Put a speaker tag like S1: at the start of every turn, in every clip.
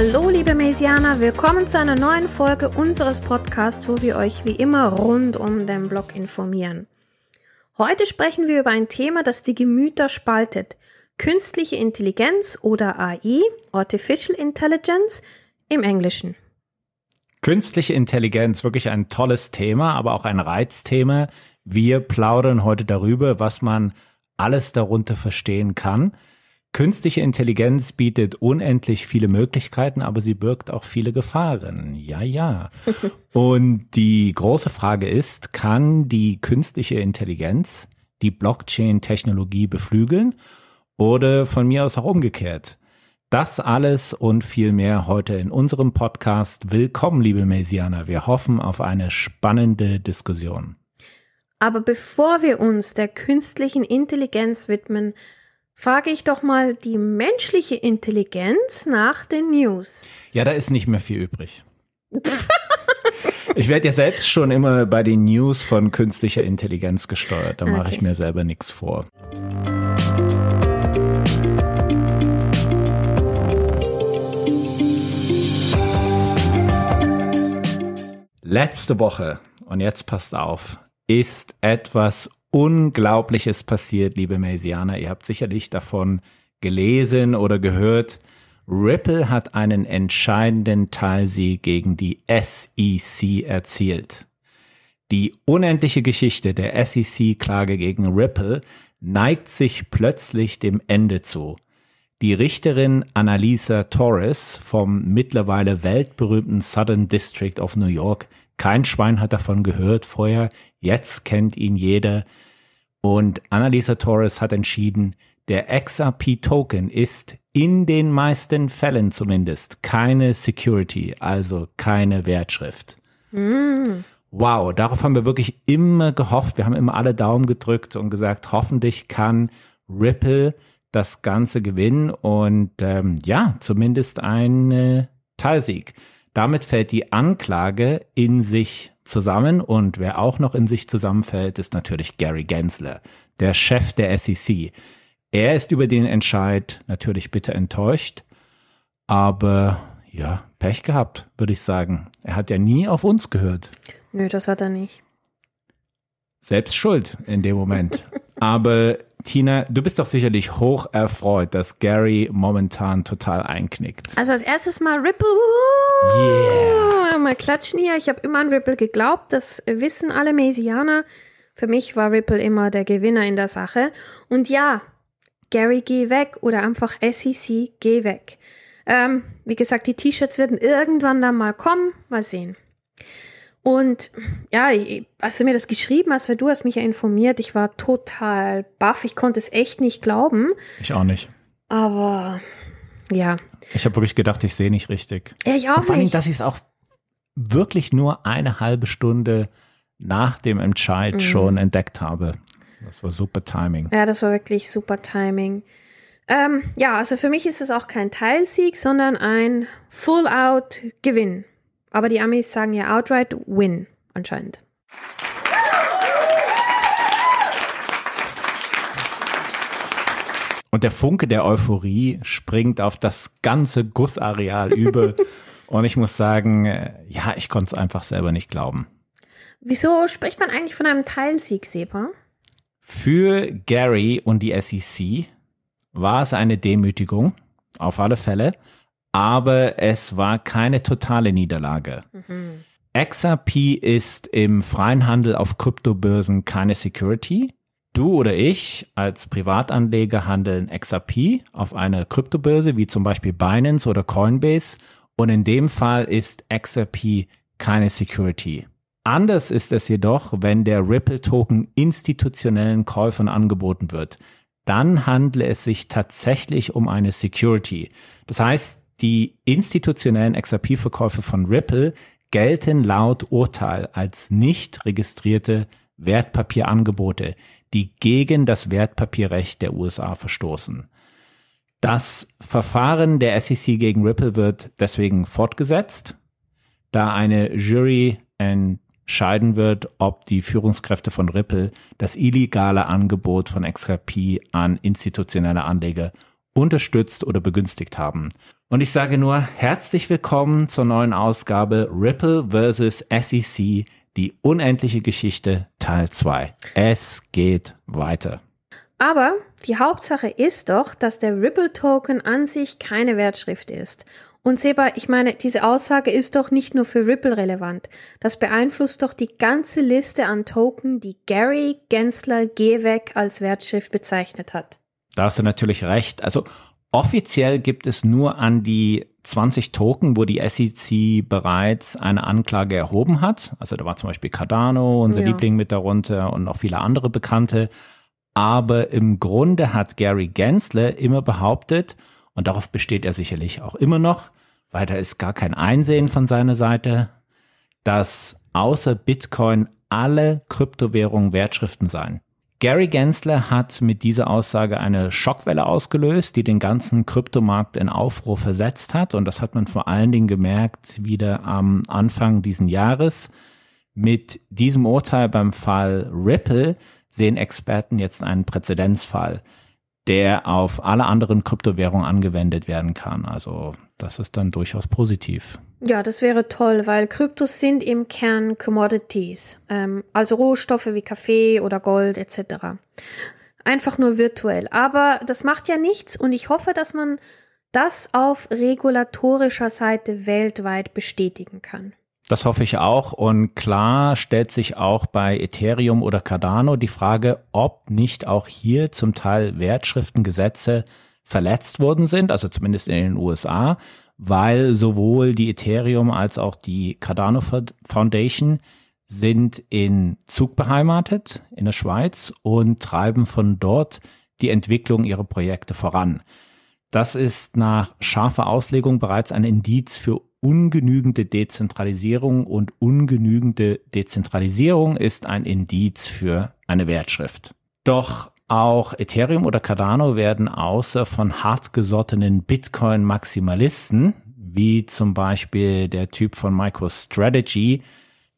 S1: Hallo liebe Mesianer, willkommen zu einer neuen Folge unseres Podcasts, wo wir euch wie immer rund um den Blog informieren. Heute sprechen wir über ein Thema, das die Gemüter spaltet. Künstliche Intelligenz oder AI, Artificial Intelligence im Englischen.
S2: Künstliche Intelligenz, wirklich ein tolles Thema, aber auch ein Reizthema. Wir plaudern heute darüber, was man alles darunter verstehen kann. Künstliche Intelligenz bietet unendlich viele Möglichkeiten, aber sie birgt auch viele Gefahren. Ja, ja. Und die große Frage ist, kann die künstliche Intelligenz die Blockchain-Technologie beflügeln oder von mir aus auch umgekehrt? Das alles und viel mehr heute in unserem Podcast. Willkommen, liebe Mesianer. Wir hoffen auf eine spannende Diskussion.
S1: Aber bevor wir uns der künstlichen Intelligenz widmen, frage ich doch mal die menschliche Intelligenz nach den News.
S2: Ja, da ist nicht mehr viel übrig. ich werde ja selbst schon immer bei den News von künstlicher Intelligenz gesteuert. Da okay. mache ich mir selber nichts vor. Letzte Woche, und jetzt passt auf, ist etwas Unglaubliches passiert, liebe Mesianer. Ihr habt sicherlich davon gelesen oder gehört. Ripple hat einen entscheidenden Teilsieg gegen die SEC erzielt. Die unendliche Geschichte der SEC-Klage gegen Ripple neigt sich plötzlich dem Ende zu. Die Richterin Annalisa Torres vom mittlerweile weltberühmten Southern District of New York, kein Schwein hat davon gehört vorher, Jetzt kennt ihn jeder. Und Annalisa Torres hat entschieden, der XRP-Token ist in den meisten Fällen zumindest keine Security, also keine Wertschrift. Mm. Wow, darauf haben wir wirklich immer gehofft. Wir haben immer alle Daumen gedrückt und gesagt, hoffentlich kann Ripple das Ganze gewinnen und ähm, ja, zumindest ein äh, Teilsieg. Damit fällt die Anklage in sich zusammen und wer auch noch in sich zusammenfällt, ist natürlich Gary Gensler, der Chef der SEC. Er ist über den Entscheid natürlich bitter enttäuscht, aber ja, Pech gehabt, würde ich sagen. Er hat ja nie auf uns gehört.
S1: Nö, das hat er nicht.
S2: Selbst schuld in dem Moment. aber Tina, du bist doch sicherlich hoch erfreut, dass Gary momentan total einknickt.
S1: Also als erstes mal Ripple. Yeah. Mal klatschen hier. Ich habe immer an Ripple geglaubt. Das wissen alle Mesianer. Für mich war Ripple immer der Gewinner in der Sache. Und ja, Gary, geh weg oder einfach SEC, geh weg. Ähm, wie gesagt, die T-Shirts werden irgendwann dann mal kommen. Mal sehen. Und ja, als du mir das geschrieben hast, weil du hast mich ja informiert, ich war total baff. Ich konnte es echt nicht glauben.
S2: Ich auch nicht.
S1: Aber ja.
S2: Ich habe wirklich gedacht, ich sehe nicht richtig.
S1: Ja, ich auch
S2: Und vor
S1: allem,
S2: dass ich es auch wirklich nur eine halbe Stunde nach dem Entscheid mhm. schon entdeckt habe. Das war super Timing.
S1: Ja, das war wirklich super Timing. Ähm, ja, also für mich ist es auch kein Teilsieg, sondern ein Full-Out-Gewinn. Aber die Amis sagen ja outright win anscheinend.
S2: Und der Funke der Euphorie springt auf das ganze Gussareal über. Und ich muss sagen, äh, ja, ich konnte es einfach selber nicht glauben.
S1: Wieso spricht man eigentlich von einem Teilsieg, Sepa?
S2: Für Gary und die SEC war es eine Demütigung, auf alle Fälle aber es war keine totale Niederlage. Mhm. XRP ist im freien Handel auf Kryptobörsen keine Security. Du oder ich als Privatanleger handeln XRP auf einer Kryptobörse wie zum Beispiel Binance oder Coinbase und in dem Fall ist XRP keine Security. Anders ist es jedoch, wenn der Ripple-Token institutionellen Käufern angeboten wird. Dann handle es sich tatsächlich um eine Security. Das heißt, die institutionellen XRP-Verkäufe von Ripple gelten laut Urteil als nicht registrierte Wertpapierangebote, die gegen das Wertpapierrecht der USA verstoßen. Das Verfahren der SEC gegen Ripple wird deswegen fortgesetzt, da eine Jury entscheiden wird, ob die Führungskräfte von Ripple das illegale Angebot von XRP an institutionelle Anleger unterstützt oder begünstigt haben. Und ich sage nur herzlich willkommen zur neuen Ausgabe Ripple vs. SEC, die unendliche Geschichte Teil 2. Es geht weiter.
S1: Aber die Hauptsache ist doch, dass der Ripple-Token an sich keine Wertschrift ist. Und Seba, ich meine, diese Aussage ist doch nicht nur für Ripple relevant. Das beeinflusst doch die ganze Liste an Token, die Gary Gensler Gehweg als Wertschrift bezeichnet hat.
S2: Da hast du natürlich recht. Also offiziell gibt es nur an die 20 Token, wo die SEC bereits eine Anklage erhoben hat. Also da war zum Beispiel Cardano, unser ja. Liebling mit darunter und noch viele andere Bekannte. Aber im Grunde hat Gary Gensler immer behauptet, und darauf besteht er sicherlich auch immer noch, weil da ist gar kein Einsehen von seiner Seite, dass außer Bitcoin alle Kryptowährungen Wertschriften seien. Gary Gensler hat mit dieser Aussage eine Schockwelle ausgelöst, die den ganzen Kryptomarkt in Aufruhr versetzt hat. Und das hat man vor allen Dingen gemerkt wieder am Anfang diesen Jahres. Mit diesem Urteil beim Fall Ripple sehen Experten jetzt einen Präzedenzfall der auf alle anderen Kryptowährungen angewendet werden kann. Also das ist dann durchaus positiv.
S1: Ja, das wäre toll, weil Kryptos sind im Kern Commodities, ähm, also Rohstoffe wie Kaffee oder Gold etc. Einfach nur virtuell. Aber das macht ja nichts und ich hoffe, dass man das auf regulatorischer Seite weltweit bestätigen kann.
S2: Das hoffe ich auch. Und klar stellt sich auch bei Ethereum oder Cardano die Frage, ob nicht auch hier zum Teil Wertschriftengesetze verletzt worden sind, also zumindest in den USA, weil sowohl die Ethereum als auch die Cardano Foundation sind in Zug beheimatet in der Schweiz und treiben von dort die Entwicklung ihrer Projekte voran. Das ist nach scharfer Auslegung bereits ein Indiz für ungenügende Dezentralisierung und ungenügende Dezentralisierung ist ein Indiz für eine Wertschrift. Doch auch Ethereum oder Cardano werden außer von hartgesottenen Bitcoin-Maximalisten, wie zum Beispiel der Typ von MicroStrategy,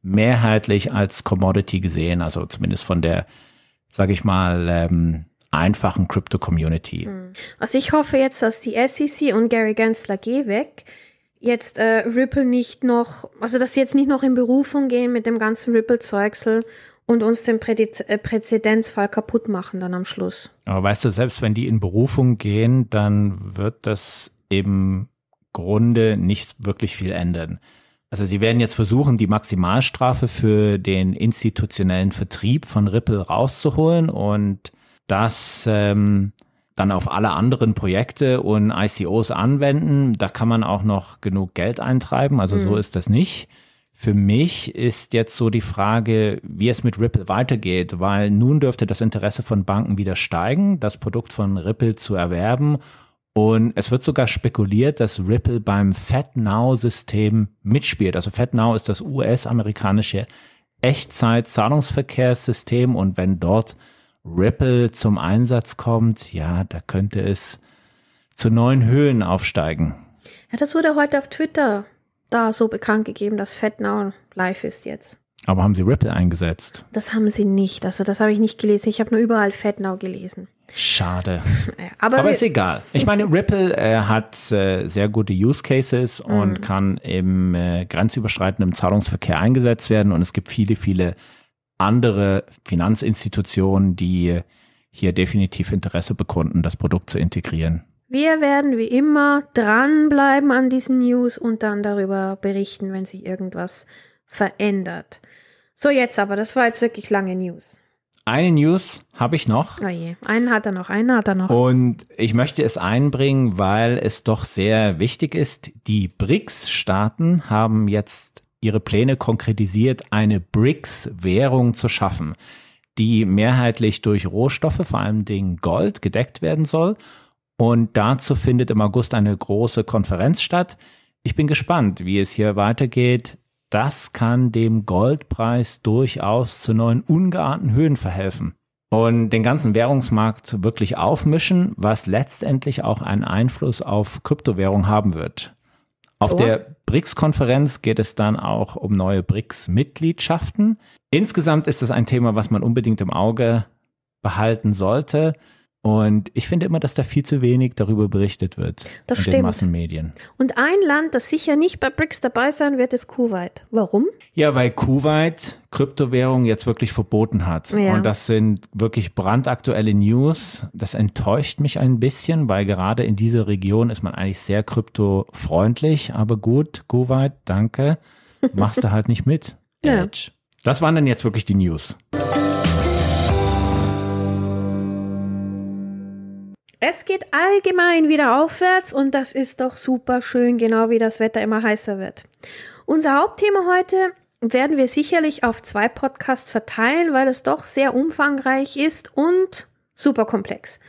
S2: mehrheitlich als Commodity gesehen, also zumindest von der, sage ich mal, ähm, einfachen Crypto-Community. Hm.
S1: Also ich hoffe jetzt, dass die SEC und Gary Gensler geh weg jetzt äh, Ripple nicht noch, also dass sie jetzt nicht noch in Berufung gehen mit dem ganzen Ripple-Zeugsel und uns den Prädiz äh, Präzedenzfall kaputt machen dann am Schluss.
S2: Aber weißt du, selbst wenn die in Berufung gehen, dann wird das im Grunde nicht wirklich viel ändern. Also sie werden jetzt versuchen, die Maximalstrafe für den institutionellen Vertrieb von Ripple rauszuholen und das ähm, dann auf alle anderen Projekte und ICOs anwenden. Da kann man auch noch genug Geld eintreiben. Also mhm. so ist das nicht. Für mich ist jetzt so die Frage, wie es mit Ripple weitergeht, weil nun dürfte das Interesse von Banken wieder steigen, das Produkt von Ripple zu erwerben. Und es wird sogar spekuliert, dass Ripple beim FedNow-System mitspielt. Also FedNow ist das US-amerikanische Echtzeit-Zahlungsverkehrssystem und wenn dort Ripple zum Einsatz kommt, ja, da könnte es zu neuen Höhen aufsteigen.
S1: Ja, das wurde heute auf Twitter da so bekannt gegeben, dass FedNow live ist jetzt.
S2: Aber haben sie Ripple eingesetzt?
S1: Das haben sie nicht. Also das habe ich nicht gelesen. Ich habe nur überall FedNow gelesen.
S2: Schade. aber, aber ist egal. Ich meine, Ripple äh, hat äh, sehr gute Use Cases und mm. kann im äh, grenzüberschreitenden Zahlungsverkehr eingesetzt werden. Und es gibt viele, viele andere Finanzinstitutionen, die hier definitiv Interesse bekunden, das Produkt zu integrieren.
S1: Wir werden wie immer dranbleiben an diesen News und dann darüber berichten, wenn sich irgendwas verändert. So, jetzt aber, das war jetzt wirklich lange News.
S2: Eine News habe ich noch.
S1: Oh je, einen hat er noch, einen hat er noch.
S2: Und ich möchte es einbringen, weil es doch sehr wichtig ist. Die BRICS-Staaten haben jetzt ihre Pläne konkretisiert, eine BRICS-Währung zu schaffen, die mehrheitlich durch Rohstoffe, vor allem Dingen Gold, gedeckt werden soll. Und dazu findet im August eine große Konferenz statt. Ich bin gespannt, wie es hier weitergeht. Das kann dem Goldpreis durchaus zu neuen ungeahnten Höhen verhelfen und den ganzen Währungsmarkt wirklich aufmischen, was letztendlich auch einen Einfluss auf Kryptowährung haben wird. Auf oh. der BRICS-Konferenz geht es dann auch um neue BRICS-Mitgliedschaften. Insgesamt ist es ein Thema, was man unbedingt im Auge behalten sollte. Und ich finde immer, dass da viel zu wenig darüber berichtet wird
S1: Das
S2: in
S1: stimmt.
S2: den Massenmedien.
S1: Und ein Land, das sicher nicht bei BRICS dabei sein wird, ist Kuwait. Warum?
S2: Ja, weil Kuwait Kryptowährung jetzt wirklich verboten hat.
S1: Ja.
S2: Und das sind wirklich brandaktuelle News. Das enttäuscht mich ein bisschen, weil gerade in dieser Region ist man eigentlich sehr kryptofreundlich. Aber gut, Kuwait, danke. Machst du halt nicht mit.
S1: Ja.
S2: Edge. Das waren dann jetzt wirklich die News.
S1: Es geht allgemein wieder aufwärts und das ist doch super schön, genau wie das Wetter immer heißer wird. Unser Hauptthema heute werden wir sicherlich auf zwei Podcasts verteilen, weil es doch sehr umfangreich ist und super komplex.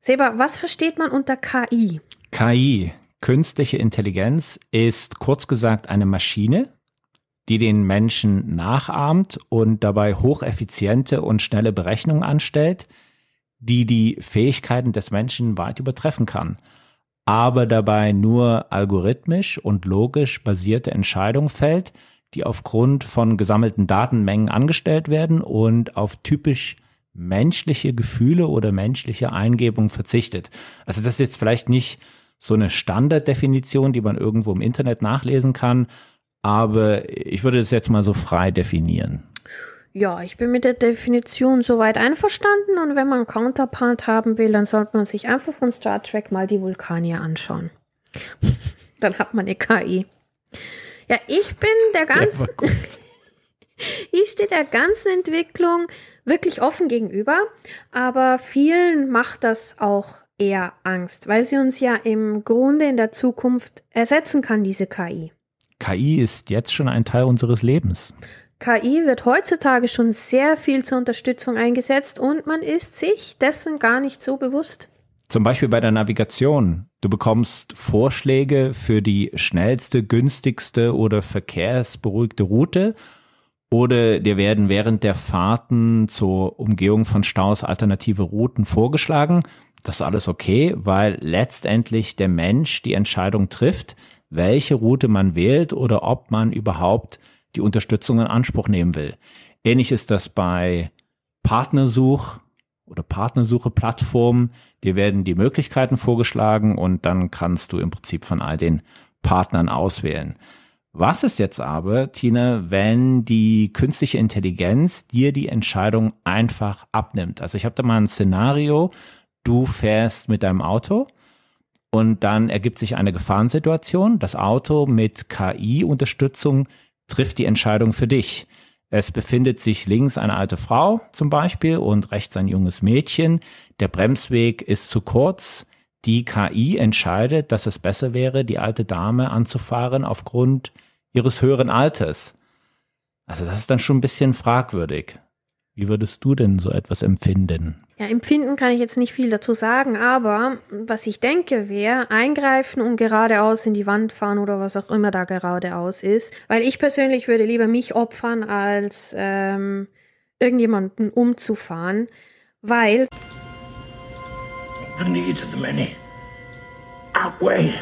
S1: Seba, was versteht man unter KI?
S2: KI, künstliche Intelligenz, ist kurz gesagt eine Maschine, die den Menschen nachahmt und dabei hocheffiziente und schnelle Berechnungen anstellt, die die Fähigkeiten des Menschen weit übertreffen kann, aber dabei nur algorithmisch und logisch basierte Entscheidungen fällt, die aufgrund von gesammelten Datenmengen angestellt werden und auf typisch menschliche Gefühle oder menschliche Eingebung verzichtet. Also das ist jetzt vielleicht nicht so eine Standarddefinition, die man irgendwo im Internet nachlesen kann, aber ich würde es jetzt mal so frei definieren.
S1: Ja, ich bin mit der Definition soweit einverstanden und wenn man Counterpart haben will, dann sollte man sich einfach von Star Trek mal die Vulkanier anschauen. dann hat man eine KI. Ja, ich bin der ganzen,
S2: gut.
S1: ich stehe der ganzen Entwicklung wirklich offen gegenüber, aber vielen macht das auch eher Angst, weil sie uns ja im Grunde in der Zukunft ersetzen kann, diese KI.
S2: KI ist jetzt schon ein Teil unseres Lebens.
S1: KI wird heutzutage schon sehr viel zur Unterstützung eingesetzt und man ist sich dessen gar nicht so bewusst.
S2: Zum Beispiel bei der Navigation. Du bekommst Vorschläge für die schnellste, günstigste oder verkehrsberuhigte Route oder dir werden während der Fahrten zur Umgehung von Staus alternative Routen vorgeschlagen. Das ist alles okay, weil letztendlich der Mensch die Entscheidung trifft, welche Route man wählt oder ob man überhaupt die Unterstützung in Anspruch nehmen will. Ähnlich ist das bei Partnersuch oder Partnersuche-Plattformen. Dir werden die Möglichkeiten vorgeschlagen und dann kannst du im Prinzip von all den Partnern auswählen. Was ist jetzt aber, Tina, wenn die künstliche Intelligenz dir die Entscheidung einfach abnimmt? Also ich habe da mal ein Szenario, du fährst mit deinem Auto und dann ergibt sich eine Gefahrensituation. Das Auto mit KI-Unterstützung trifft die Entscheidung für dich. Es befindet sich links eine alte Frau zum Beispiel und rechts ein junges Mädchen. Der Bremsweg ist zu kurz. Die KI entscheidet, dass es besser wäre, die alte Dame anzufahren aufgrund ihres höheren Alters. Also das ist dann schon ein bisschen fragwürdig. Wie würdest du denn so etwas empfinden?
S1: Ja, empfinden kann ich jetzt nicht viel dazu sagen, aber was ich denke wäre, eingreifen und geradeaus in die Wand fahren oder was auch immer da geradeaus ist. Weil ich persönlich würde lieber mich opfern, als ähm, irgendjemanden umzufahren, weil
S3: The needs of the many outweigh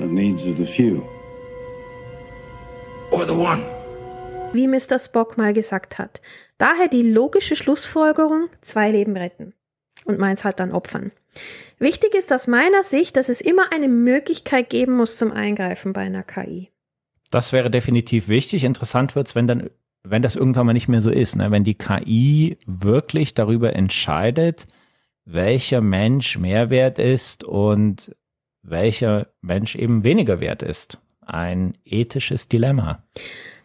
S4: The needs of the few.
S3: or the one.
S1: Wie Mr. Spock mal gesagt hat. Daher die logische Schlussfolgerung, zwei Leben retten. Und meins halt dann opfern. Wichtig ist aus meiner Sicht, dass es immer eine Möglichkeit geben muss zum Eingreifen bei einer KI.
S2: Das wäre definitiv wichtig. Interessant wird's, wenn dann, wenn das irgendwann mal nicht mehr so ist, ne? wenn die KI wirklich darüber entscheidet, welcher Mensch mehr wert ist und welcher Mensch eben weniger wert ist. Ein ethisches Dilemma.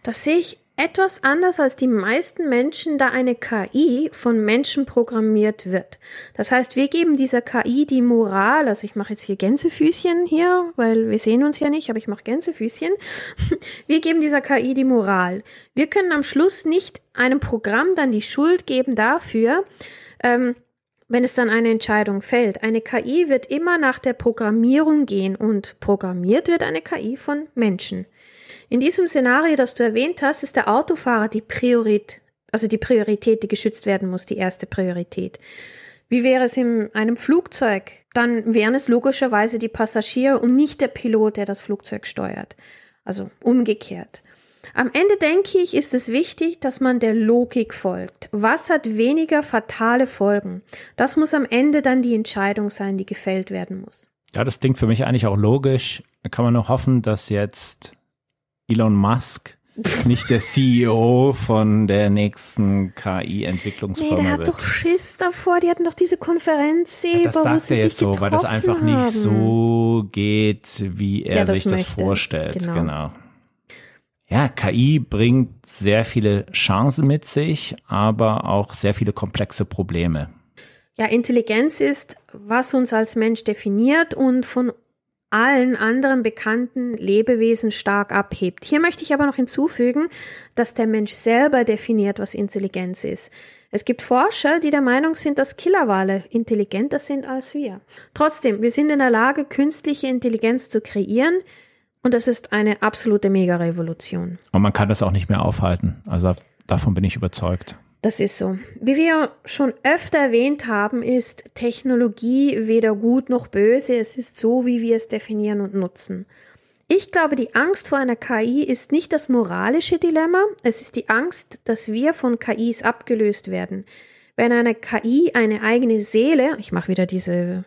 S1: Das sehe ich etwas anders als die meisten Menschen, da eine KI von Menschen programmiert wird. Das heißt, wir geben dieser KI die Moral, also ich mache jetzt hier Gänsefüßchen hier, weil wir sehen uns ja nicht, aber ich mache Gänsefüßchen. Wir geben dieser KI die Moral. Wir können am Schluss nicht einem Programm dann die Schuld geben dafür, ähm, wenn es dann eine Entscheidung fällt. Eine KI wird immer nach der Programmierung gehen und programmiert wird eine KI von Menschen. In diesem Szenario, das du erwähnt hast, ist der Autofahrer die Priorität, also die Priorität, die geschützt werden muss, die erste Priorität. Wie wäre es in einem Flugzeug? Dann wären es logischerweise die Passagiere und nicht der Pilot, der das Flugzeug steuert. Also umgekehrt. Am Ende denke ich, ist es wichtig, dass man der Logik folgt. Was hat weniger fatale Folgen? Das muss am Ende dann die Entscheidung sein, die gefällt werden muss.
S2: Ja, das klingt für mich eigentlich auch logisch. Da kann man nur hoffen, dass jetzt Elon Musk nicht der CEO von der nächsten KI-Entwicklungsfirma
S1: nee, der hat
S2: wird.
S1: doch Schiss davor. Die hatten doch diese Konferenz
S2: Ja, das sagt er jetzt so, weil das einfach nicht
S1: haben.
S2: so geht, wie er
S1: Ja, das
S2: sich das
S1: möchte.
S2: vorstellt.
S1: Genau.
S2: Genau. Ja, KI bringt sehr viele Chancen mit sich, aber auch sehr viele komplexe Probleme.
S1: Ja, Intelligenz ist, was uns als Mensch definiert und von allen anderen bekannten Lebewesen stark abhebt. Hier möchte ich aber noch hinzufügen, dass der Mensch selber definiert, was Intelligenz ist. Es gibt Forscher, die der Meinung sind, dass Killerwale intelligenter sind als wir. Trotzdem, wir sind in der Lage, künstliche Intelligenz zu kreieren und das ist eine absolute Mega-Revolution.
S2: Und man kann das auch nicht mehr aufhalten. Also davon bin ich überzeugt.
S1: Das ist so. Wie wir schon öfter erwähnt haben, ist Technologie weder gut noch böse. Es ist so, wie wir es definieren und nutzen. Ich glaube, die Angst vor einer KI ist nicht das moralische Dilemma, es ist die Angst, dass wir von KIs abgelöst werden. Wenn eine KI eine eigene Seele, ich mache wieder diese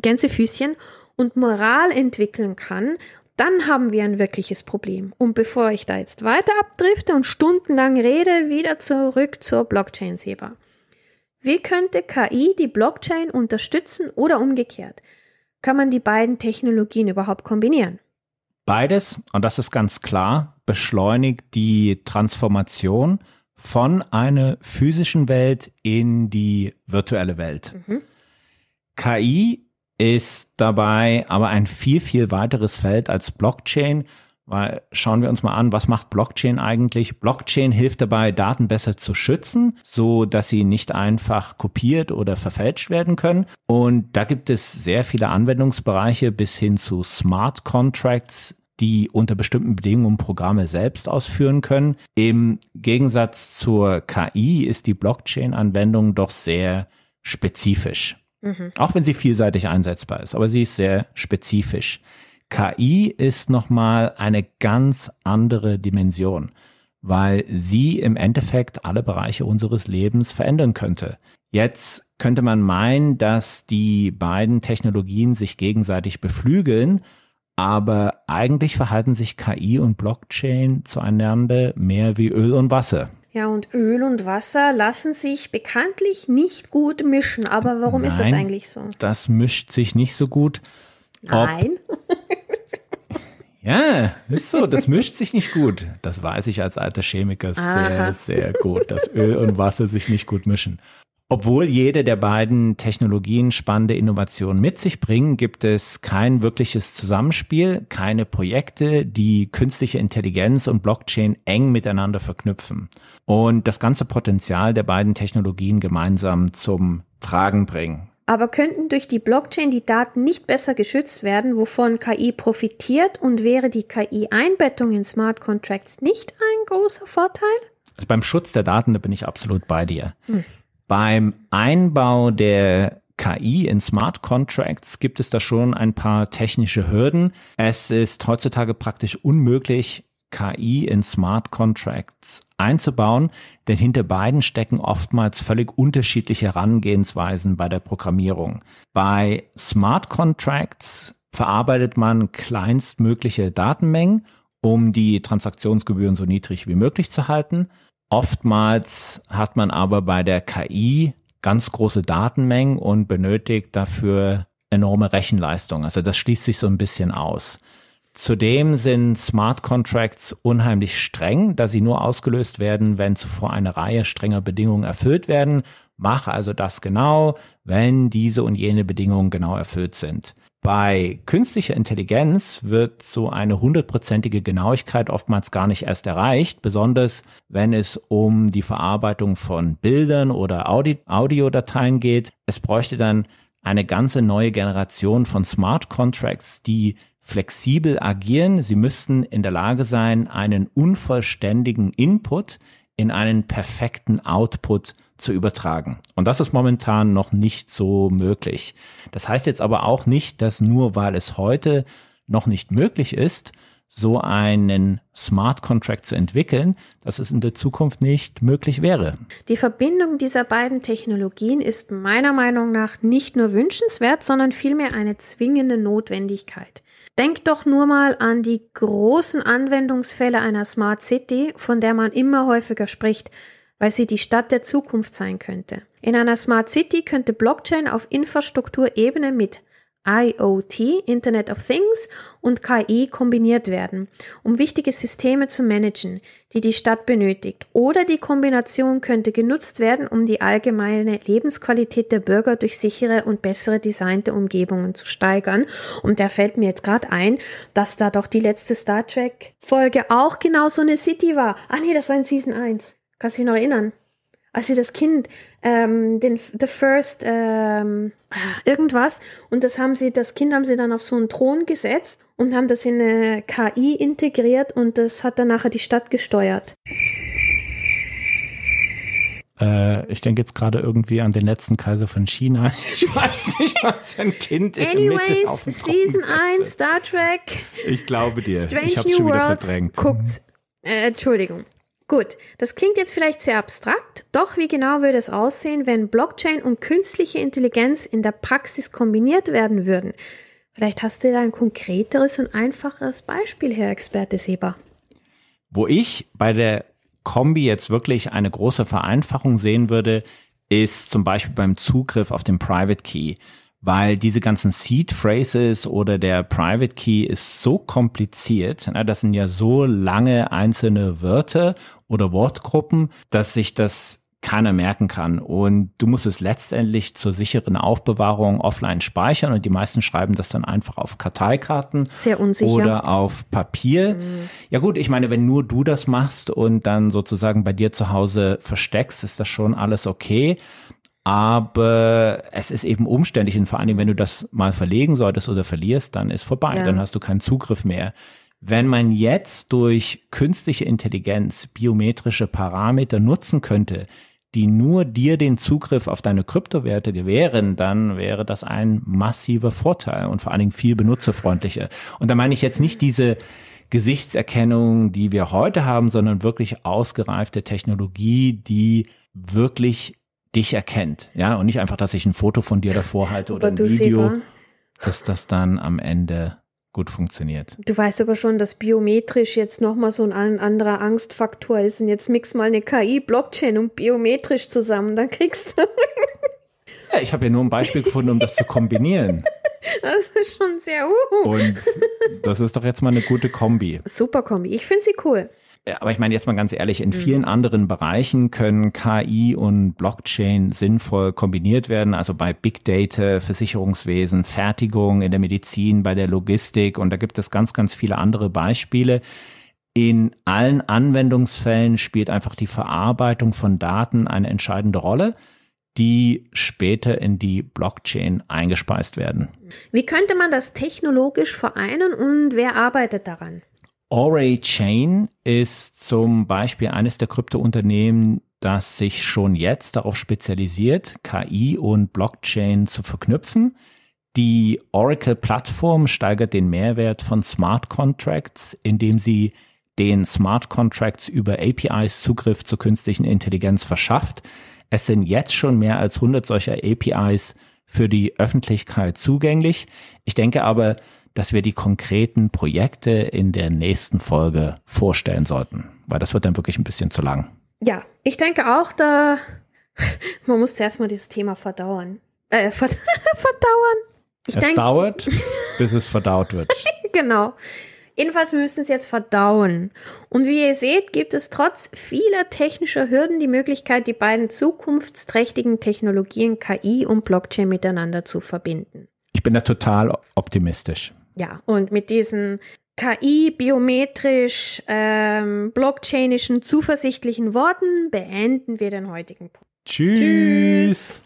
S1: Gänsefüßchen, und Moral entwickeln kann, dann haben wir ein wirkliches Problem. Und bevor ich da jetzt weiter abdrifte und stundenlang rede, wieder zurück zur Blockchain-Seba. Wie könnte KI die Blockchain unterstützen oder umgekehrt? Kann man die beiden Technologien überhaupt kombinieren?
S2: Beides, und das ist ganz klar, beschleunigt die Transformation von einer physischen Welt in die virtuelle Welt. KI ist dabei aber ein viel, viel weiteres Feld als Blockchain, weil schauen wir uns mal an, was macht Blockchain eigentlich? Blockchain hilft dabei, Daten besser zu schützen, so dass sie nicht einfach kopiert oder verfälscht werden können. Und da gibt es sehr viele Anwendungsbereiche bis hin zu Smart Contracts, die unter bestimmten Bedingungen Programme selbst ausführen können. Im Gegensatz zur KI ist die Blockchain-Anwendung doch sehr spezifisch. Auch wenn sie vielseitig einsetzbar ist, aber sie ist sehr spezifisch. KI ist nochmal eine ganz andere Dimension, weil sie im Endeffekt alle Bereiche unseres Lebens verändern könnte. Jetzt könnte man meinen, dass die beiden Technologien sich gegenseitig beflügeln, aber eigentlich verhalten sich KI und Blockchain zueinander mehr wie Öl und Wasser.
S1: Ja, und Öl und Wasser lassen sich bekanntlich nicht gut mischen. Aber warum ist das
S2: Nein.
S1: eigentlich so?
S2: Das mischt sich nicht so gut.
S1: Nein.
S2: Ja, ist so, das mischt sich nicht gut. Das weiß ich als alter Chemiker sehr,
S1: Aha.
S2: sehr gut, dass Öl und Wasser sich nicht gut mischen. Obwohl jede der beiden Technologien spannende Innovationen mit sich bringen, gibt es kein wirkliches Zusammenspiel, keine Projekte, die künstliche Intelligenz und Blockchain eng miteinander verknüpfen und das ganze Potenzial der beiden Technologien gemeinsam zum Tragen bringen.
S1: Aber könnten durch die Blockchain die Daten nicht besser geschützt werden, wovon KI profitiert und wäre die KI-Einbettung in Smart Contracts nicht ein großer Vorteil?
S2: Also beim Schutz der Daten, da bin ich absolut bei dir. Beim Einbau der KI in Smart Contracts gibt es da schon ein paar technische Hürden. Es ist heutzutage praktisch unmöglich, KI in Smart Contracts einzubauen, denn hinter beiden stecken oftmals völlig unterschiedliche Herangehensweisen bei der Programmierung. Bei Smart Contracts verarbeitet man kleinstmögliche Datenmengen, um die Transaktionsgebühren so niedrig wie möglich zu halten. Oftmals hat man aber bei der KI ganz große Datenmengen und benötigt dafür enorme Rechenleistung. Also das schließt sich so ein bisschen aus. Zudem sind Smart Contracts unheimlich streng, da sie nur ausgelöst werden, wenn zuvor eine Reihe strenger Bedingungen erfüllt werden. Mach also das genau, wenn diese und jene Bedingungen genau erfüllt sind. Bei künstlicher Intelligenz wird so eine hundertprozentige Genauigkeit oftmals gar nicht erst erreicht, besonders wenn es um die Verarbeitung von Bildern oder Audi Audiodateien geht. Es bräuchte dann eine ganze neue Generation von Smart Contracts, die flexibel agieren. Sie müssten in der Lage sein, einen unvollständigen Input in einen perfekten Output zu übertragen. Und das ist momentan noch nicht so möglich. Das heißt jetzt aber auch nicht, dass nur weil es heute noch nicht möglich ist, so einen Smart Contract zu entwickeln, dass es in der Zukunft nicht möglich wäre.
S1: Die Verbindung dieser beiden Technologien ist meiner Meinung nach nicht nur wünschenswert, sondern vielmehr eine zwingende Notwendigkeit. Denk doch nur mal an die großen Anwendungsfälle einer Smart City, von der man immer häufiger spricht, weil sie die Stadt der Zukunft sein könnte. In einer Smart City könnte Blockchain auf Infrastrukturebene mit IoT, Internet of Things und KI kombiniert werden, um wichtige Systeme zu managen, die die Stadt benötigt. Oder die Kombination könnte genutzt werden, um die allgemeine Lebensqualität der Bürger durch sichere und bessere designte Umgebungen zu steigern. Und da fällt mir jetzt gerade ein, dass da doch die letzte Star Trek Folge auch genau so eine City war. Ah nee, das war in Season 1. Kannst du dich noch erinnern? als sie das Kind, ähm, den The First ähm, irgendwas und das haben sie, das Kind haben sie dann auf so einen Thron gesetzt und haben das in eine KI integriert und das hat dann nachher die Stadt gesteuert.
S2: Äh, ich denke jetzt gerade irgendwie an den letzten Kaiser von China. Ich weiß nicht, was für ein Kind in
S1: Anyways,
S2: Mitte auf dem
S1: Season 1 Star Trek.
S2: Ich glaube dir.
S1: Strange
S2: ich hab's
S1: New
S2: schon wieder
S1: Worlds.
S2: verdrängt.
S1: Guckt. Äh, Entschuldigung. Gut, das klingt jetzt vielleicht sehr abstrakt, doch wie genau würde es aussehen, wenn Blockchain und künstliche Intelligenz in der Praxis kombiniert werden würden? Vielleicht hast du da ein konkreteres und einfacheres Beispiel, Herr Experte Seber.
S2: Wo ich bei der Kombi jetzt wirklich eine große Vereinfachung sehen würde, ist zum Beispiel beim Zugriff auf den Private Key weil diese ganzen Seed Phrases oder der Private Key ist so kompliziert. Das sind ja so lange einzelne Wörter oder Wortgruppen, dass sich das keiner merken kann. Und du musst es letztendlich zur sicheren Aufbewahrung offline speichern und die meisten schreiben das dann einfach auf Karteikarten.
S1: Sehr unsicher.
S2: Oder auf Papier. Mhm. Ja gut, ich meine, wenn nur du das machst und dann sozusagen bei dir zu Hause versteckst, ist das schon alles okay aber es ist eben umständlich und vor allem, wenn du das mal verlegen solltest oder verlierst, dann ist vorbei, ja. dann hast du keinen Zugriff mehr. Wenn man jetzt durch künstliche Intelligenz biometrische Parameter nutzen könnte, die nur dir den Zugriff auf deine Kryptowerte gewähren, dann wäre das ein massiver Vorteil und vor allen Dingen viel benutzerfreundlicher. Und da meine ich jetzt nicht diese Gesichtserkennung, die wir heute haben, sondern wirklich ausgereifte Technologie, die wirklich dich erkennt, ja, und nicht einfach, dass ich ein Foto von dir davor halte oder ein Video, Seba, dass das dann am Ende gut funktioniert.
S1: Du weißt aber schon, dass biometrisch jetzt nochmal so ein anderer Angstfaktor ist und jetzt mix mal eine KI, Blockchain und biometrisch zusammen, dann kriegst du.
S2: ja, ich habe ja nur ein Beispiel gefunden, um das zu kombinieren.
S1: Das ist schon sehr uh.
S2: Und das ist doch jetzt mal eine gute Kombi.
S1: Super Kombi. Ich finde sie cool.
S2: Aber ich meine jetzt mal ganz ehrlich, in vielen mhm. anderen Bereichen können KI und Blockchain sinnvoll kombiniert werden. Also bei Big Data, Versicherungswesen, Fertigung, in der Medizin, bei der Logistik. Und da gibt es ganz, ganz viele andere Beispiele. In allen Anwendungsfällen spielt einfach die Verarbeitung von Daten eine entscheidende Rolle die später in die Blockchain eingespeist werden.
S1: Wie könnte man das technologisch vereinen und wer arbeitet daran?
S2: Array Chain ist zum Beispiel eines der Kryptounternehmen, das sich schon jetzt darauf spezialisiert, KI und Blockchain zu verknüpfen. Die Oracle-Plattform steigert den Mehrwert von Smart Contracts, indem sie den Smart Contracts über APIs Zugriff zur künstlichen Intelligenz verschafft. Es sind jetzt schon mehr als 100 solcher APIs für die Öffentlichkeit zugänglich. Ich denke aber, dass wir die konkreten Projekte in der nächsten Folge vorstellen sollten, weil das wird dann wirklich ein bisschen zu lang.
S1: Ja, ich denke auch, da man muss zuerst mal dieses Thema verdauern. Äh, verd verdauern.
S2: Ich es denk, dauert, bis es verdaut wird.
S1: genau. Jedenfalls, wir müssen es jetzt verdauen. Und wie ihr seht, gibt es trotz vieler technischer Hürden die Möglichkeit, die beiden zukunftsträchtigen Technologien KI und Blockchain miteinander zu verbinden.
S2: Ich bin da total optimistisch.
S1: Ja, und mit diesen KI, biometrisch, ähm, blockchainischen, zuversichtlichen Worten beenden wir den heutigen Podcast.
S2: Tschüss. Tschüss.